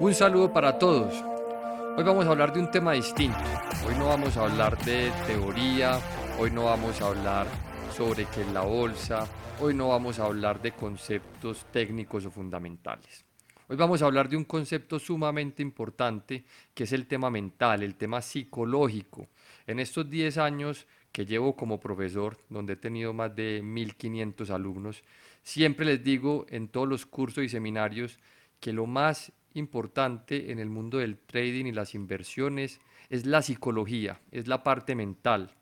Un saludo para todos. Hoy vamos a hablar de un tema distinto. Hoy no vamos a hablar de teoría, hoy no vamos a hablar sobre qué es la bolsa, hoy no vamos a hablar de conceptos técnicos o fundamentales. Hoy vamos a hablar de un concepto sumamente importante que es el tema mental, el tema psicológico. En estos 10 años que llevo como profesor, donde he tenido más de 1500 alumnos, siempre les digo en todos los cursos y seminarios que lo más importante en el mundo del trading y las inversiones es la psicología, es la parte mental.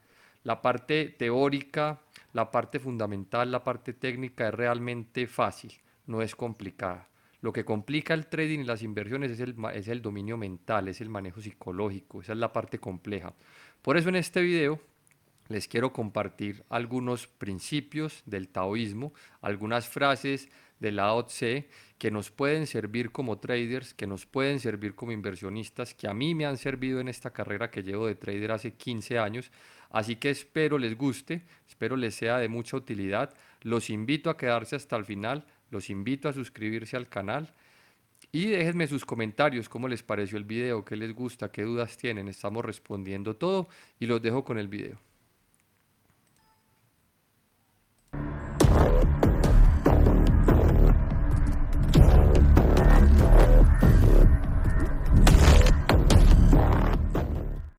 La parte teórica, la parte fundamental, la parte técnica es realmente fácil, no es complicada. Lo que complica el trading y las inversiones es el, es el dominio mental, es el manejo psicológico, esa es la parte compleja. Por eso en este video les quiero compartir algunos principios del taoísmo, algunas frases de Lao Tse que nos pueden servir como traders, que nos pueden servir como inversionistas, que a mí me han servido en esta carrera que llevo de trader hace 15 años. Así que espero les guste, espero les sea de mucha utilidad. Los invito a quedarse hasta el final los invito a suscribirse al canal y déjenme sus comentarios, cómo les pareció el video, qué les gusta, qué dudas tienen. Estamos respondiendo todo y los dejo con el video.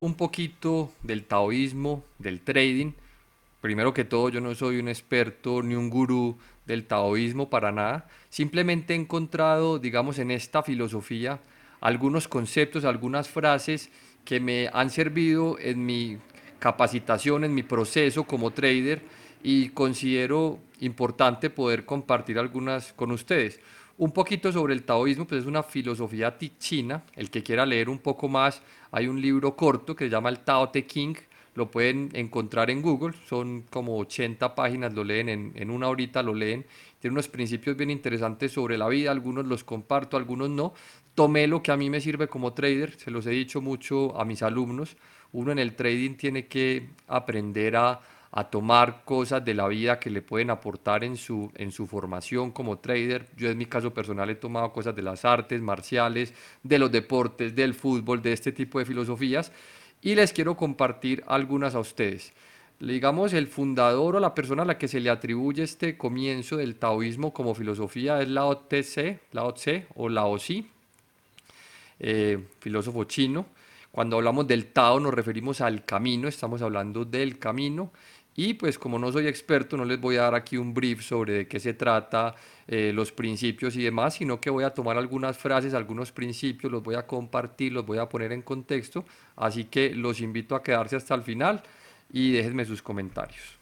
Un poquito del taoísmo, del trading Primero que todo, yo no soy un experto ni un gurú del taoísmo para nada. Simplemente he encontrado, digamos, en esta filosofía algunos conceptos, algunas frases que me han servido en mi capacitación, en mi proceso como trader y considero importante poder compartir algunas con ustedes. Un poquito sobre el taoísmo, pues es una filosofía china. El que quiera leer un poco más, hay un libro corto que se llama el Tao Te King, lo pueden encontrar en Google, son como 80 páginas, lo leen en, en, una horita, lo leen, tiene unos principios bien interesantes sobre la vida, algunos los comparto, algunos no. Tomé lo que a mí me sirve como trader, se los he dicho mucho a mis alumnos, uno en el trading tiene que aprender a, a tomar cosas de la vida que le pueden aportar en su, en su formación como trader. Yo en mi caso personal he tomado cosas de las artes marciales, de los deportes, del fútbol, de este tipo de filosofías y les quiero compartir algunas a ustedes. Digamos, el fundador o la persona a la que se le atribuye este comienzo del taoísmo como filosofía es Lao Tse, Lao Tse o Lao Xi, eh, filósofo chino. Cuando hablamos del Tao nos referimos al camino, estamos hablando del camino y pues como no soy experto, no les voy a dar aquí un brief sobre de qué se trata, eh, los principios y demás, sino que voy a tomar algunas frases, algunos principios, los voy a compartir, los voy a poner en contexto. Así que los invito a quedarse hasta el final y déjenme sus comentarios.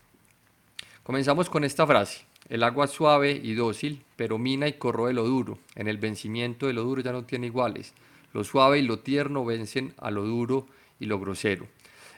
Comenzamos con esta frase. El agua suave y dócil, pero mina y corroe lo duro. En el vencimiento de lo duro ya no tiene iguales. Lo suave y lo tierno vencen a lo duro y lo grosero.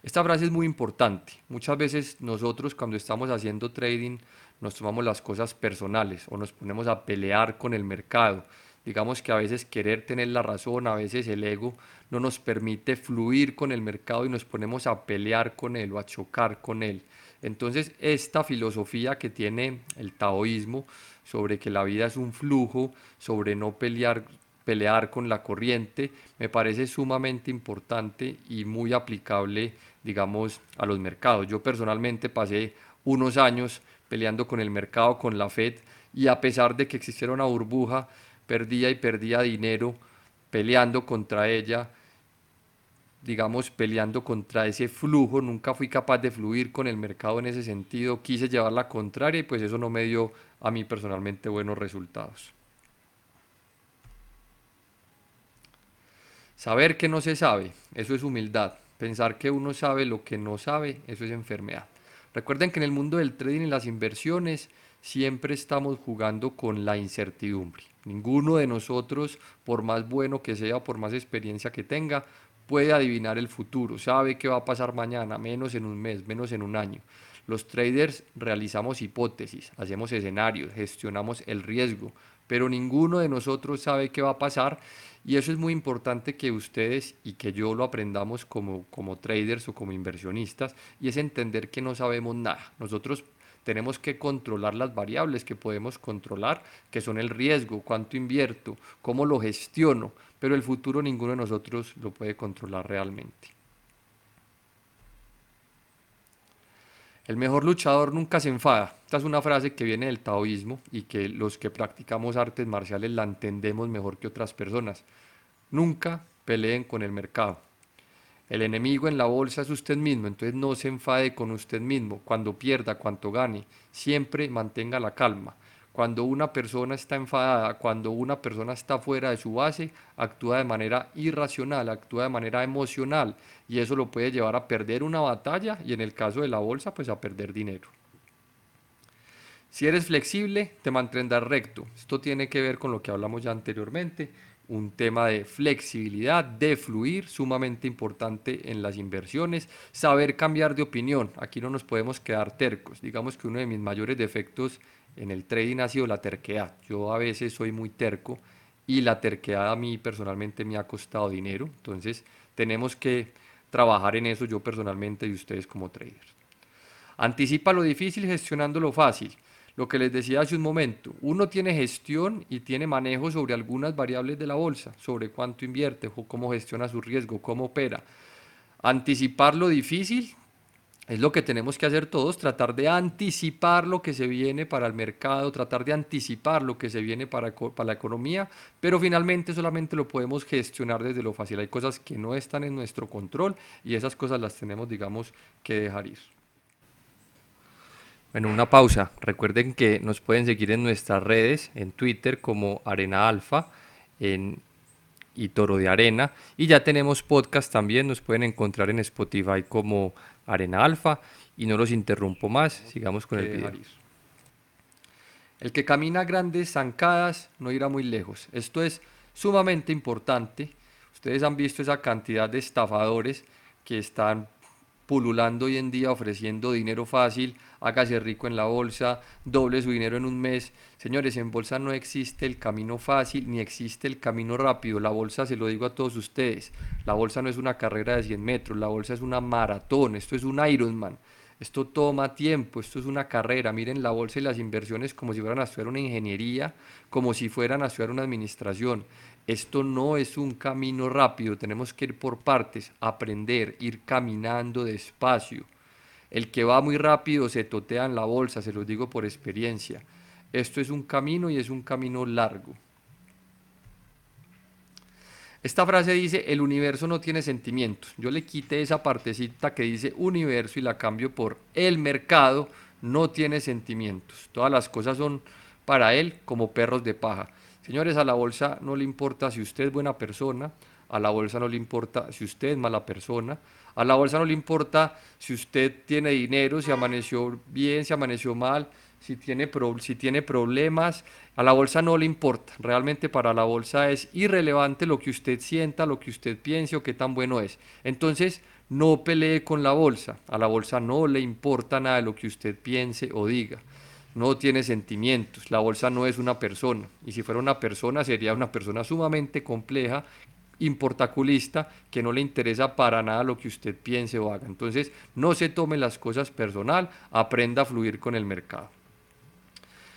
Esta frase es muy importante. Muchas veces nosotros cuando estamos haciendo trading nos tomamos las cosas personales o nos ponemos a pelear con el mercado. Digamos que a veces querer tener la razón, a veces el ego no nos permite fluir con el mercado y nos ponemos a pelear con él o a chocar con él. Entonces esta filosofía que tiene el taoísmo sobre que la vida es un flujo, sobre no pelear pelear con la corriente, me parece sumamente importante y muy aplicable, digamos, a los mercados. Yo personalmente pasé unos años peleando con el mercado, con la Fed, y a pesar de que existiera una burbuja, perdía y perdía dinero peleando contra ella, digamos, peleando contra ese flujo, nunca fui capaz de fluir con el mercado en ese sentido, quise llevar la contraria y pues eso no me dio a mí personalmente buenos resultados. Saber que no se sabe, eso es humildad. Pensar que uno sabe lo que no sabe, eso es enfermedad. Recuerden que en el mundo del trading y las inversiones siempre estamos jugando con la incertidumbre. Ninguno de nosotros, por más bueno que sea, por más experiencia que tenga, puede adivinar el futuro, sabe qué va a pasar mañana, menos en un mes, menos en un año. Los traders realizamos hipótesis, hacemos escenarios, gestionamos el riesgo, pero ninguno de nosotros sabe qué va a pasar y eso es muy importante que ustedes y que yo lo aprendamos como, como traders o como inversionistas y es entender que no sabemos nada. Nosotros tenemos que controlar las variables que podemos controlar, que son el riesgo, cuánto invierto, cómo lo gestiono, pero el futuro ninguno de nosotros lo puede controlar realmente. El mejor luchador nunca se enfada. Esta es una frase que viene del taoísmo y que los que practicamos artes marciales la entendemos mejor que otras personas. Nunca peleen con el mercado. El enemigo en la bolsa es usted mismo, entonces no se enfade con usted mismo. Cuando pierda, cuanto gane, siempre mantenga la calma. Cuando una persona está enfadada, cuando una persona está fuera de su base, actúa de manera irracional, actúa de manera emocional y eso lo puede llevar a perder una batalla y en el caso de la bolsa, pues a perder dinero. Si eres flexible, te mantendrás recto. Esto tiene que ver con lo que hablamos ya anteriormente, un tema de flexibilidad, de fluir, sumamente importante en las inversiones, saber cambiar de opinión. Aquí no nos podemos quedar tercos. Digamos que uno de mis mayores defectos en el trading ha sido la terquedad. Yo a veces soy muy terco y la terquedad a mí personalmente me ha costado dinero. Entonces tenemos que trabajar en eso yo personalmente y ustedes como traders. Anticipa lo difícil gestionando lo fácil. Lo que les decía hace un momento, uno tiene gestión y tiene manejo sobre algunas variables de la bolsa, sobre cuánto invierte, cómo gestiona su riesgo, cómo opera. Anticipar lo difícil es lo que tenemos que hacer todos, tratar de anticipar lo que se viene para el mercado, tratar de anticipar lo que se viene para, para, la economía, pero finalmente solamente lo podemos gestionar desde lo fácil. Hay cosas que no están en nuestro control y esas cosas las tenemos, digamos, que dejar ir. Bueno, una pausa. Recuerden que nos pueden seguir en nuestras redes, en Twitter como Arena Alfa, en y Toro de Arena. Y ya tenemos podcast también, nos pueden encontrar en Spotify como Arena Alfa. Y no los interrumpo más, sigamos con el video. El que camina grandes zancadas no irá muy lejos. Esto es sumamente importante. Ustedes han visto esa cantidad de estafadores que están pululando hoy en día ofreciendo dinero fácil, hágase rico en la bolsa, doble su dinero en un mes. Señores, en bolsa no existe el camino fácil ni existe el camino rápido. La bolsa, se lo digo a todos ustedes, la bolsa no es una carrera de 100 metros, la bolsa es una maratón, esto es un Ironman. Esto toma tiempo, esto es una carrera. Miren la bolsa y las inversiones como si fueran a estudiar una ingeniería, como si fueran a estudiar una administración. Esto no es un camino rápido, tenemos que ir por partes, aprender, ir caminando despacio. El que va muy rápido se totea en la bolsa, se los digo por experiencia. Esto es un camino y es un camino largo. Esta frase dice, el universo no tiene sentimientos. Yo le quité esa partecita que dice universo y la cambio por el mercado no tiene sentimientos. Todas las cosas son para él como perros de paja. Señores, a la bolsa no le importa si usted es buena persona, a la bolsa no le importa si usted es mala persona, a la bolsa no le importa si usted tiene dinero, si amaneció bien, si amaneció mal, si tiene, si tiene problemas, a la bolsa no le importa. Realmente para la bolsa es irrelevante lo que usted sienta, lo que usted piense o qué tan bueno es. Entonces, no pelee con la bolsa. A la bolsa no le importa nada de lo que usted piense o diga no tiene sentimientos, la bolsa no es una persona, y si fuera una persona sería una persona sumamente compleja, importaculista, que no le interesa para nada lo que usted piense o haga. Entonces, no se tome las cosas personal, aprenda a fluir con el mercado.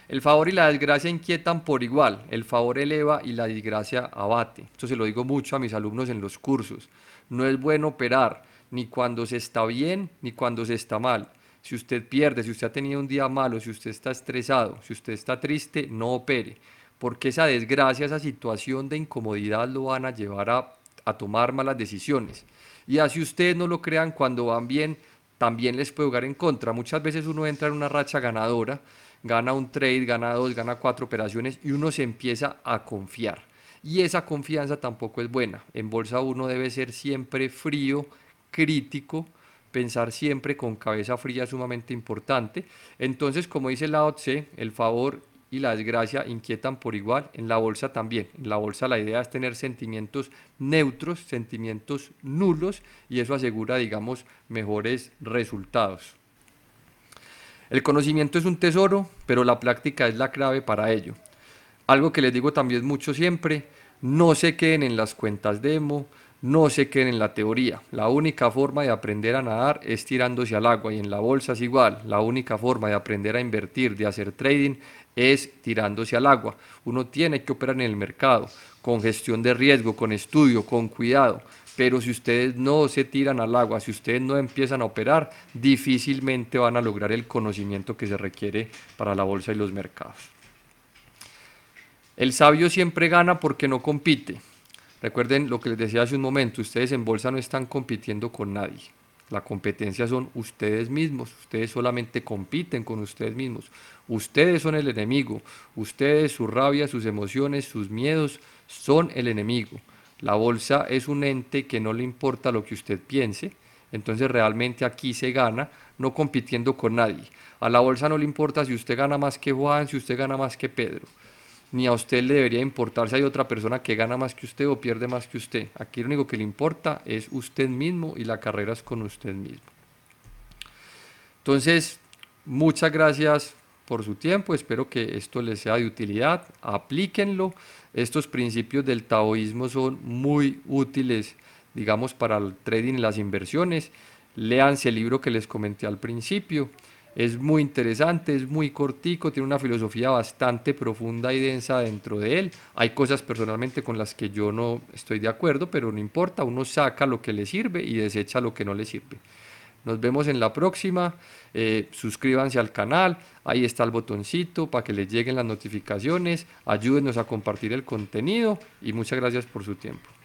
El favor y la desgracia inquietan por igual, el favor eleva y la desgracia abate. Esto se lo digo mucho a mis alumnos en los cursos. No es bueno operar ni cuando se está bien ni cuando se está mal si usted pierde, si usted ha tenido un día malo, si usted está estresado, si usted está triste, no opere, porque esa desgracia, esa situación de incomodidad lo van a llevar a, tomar malas decisiones. Y así ustedes no lo crean, cuando van bien, también les puede jugar en contra. Muchas veces uno entra en una racha ganadora, gana un trade, gana dos, gana cuatro operaciones y uno se empieza a confiar. Y esa confianza tampoco es buena. En bolsa uno debe ser siempre frío, crítico, pensar siempre con cabeza fría es sumamente importante. Entonces, como dice la Tse, el favor y la desgracia inquietan por igual, en la bolsa también. En la bolsa la idea es tener sentimientos neutros, sentimientos nulos, y eso asegura, digamos, mejores resultados. El conocimiento es un tesoro, pero la práctica es la clave para ello. Algo que les digo también mucho siempre, no se queden en las cuentas demo, no se queden en la teoría. La única forma de aprender a nadar es tirándose al agua y en la bolsa es igual. La única forma de aprender a invertir, de hacer trading, es tirándose al agua. Uno tiene que operar en el mercado con gestión de riesgo, con estudio, con cuidado. Pero si ustedes no se tiran al agua, si ustedes no empiezan a operar, difícilmente van a lograr el conocimiento que se requiere para la bolsa y los mercados. El sabio siempre gana porque no compite. Recuerden lo que les decía hace un momento, ustedes en bolsa no están compitiendo con nadie. La competencia son ustedes mismos, ustedes solamente compiten con ustedes mismos. Ustedes son el enemigo, ustedes, su rabia, sus emociones, sus miedos son el enemigo. La bolsa es un ente que no le importa lo que usted piense, entonces realmente aquí se gana no compitiendo con nadie. A la bolsa no le importa si usted gana más que Juan, si usted gana más que Pedro ni a usted le debería importar si hay otra persona que gana más que usted o pierde más que usted. Aquí lo único que le importa es usted mismo y la carrera es con usted mismo. Entonces, muchas gracias por su tiempo, espero que esto les sea de utilidad, aplíquenlo. Estos principios del taoísmo son muy útiles, digamos, para el trading y las inversiones. Léanse el libro que les comenté al principio. Es muy interesante, es muy cortico, tiene una filosofía bastante profunda y densa dentro de él. Hay cosas personalmente con las que yo no estoy de acuerdo, pero no importa, uno saca lo que le sirve y desecha lo que no le sirve. Nos vemos en la próxima. Eh, suscríbanse al canal. Ahí está el botoncito para que les lleguen las notificaciones. Ayúdenos a compartir el contenido y muchas gracias por su tiempo.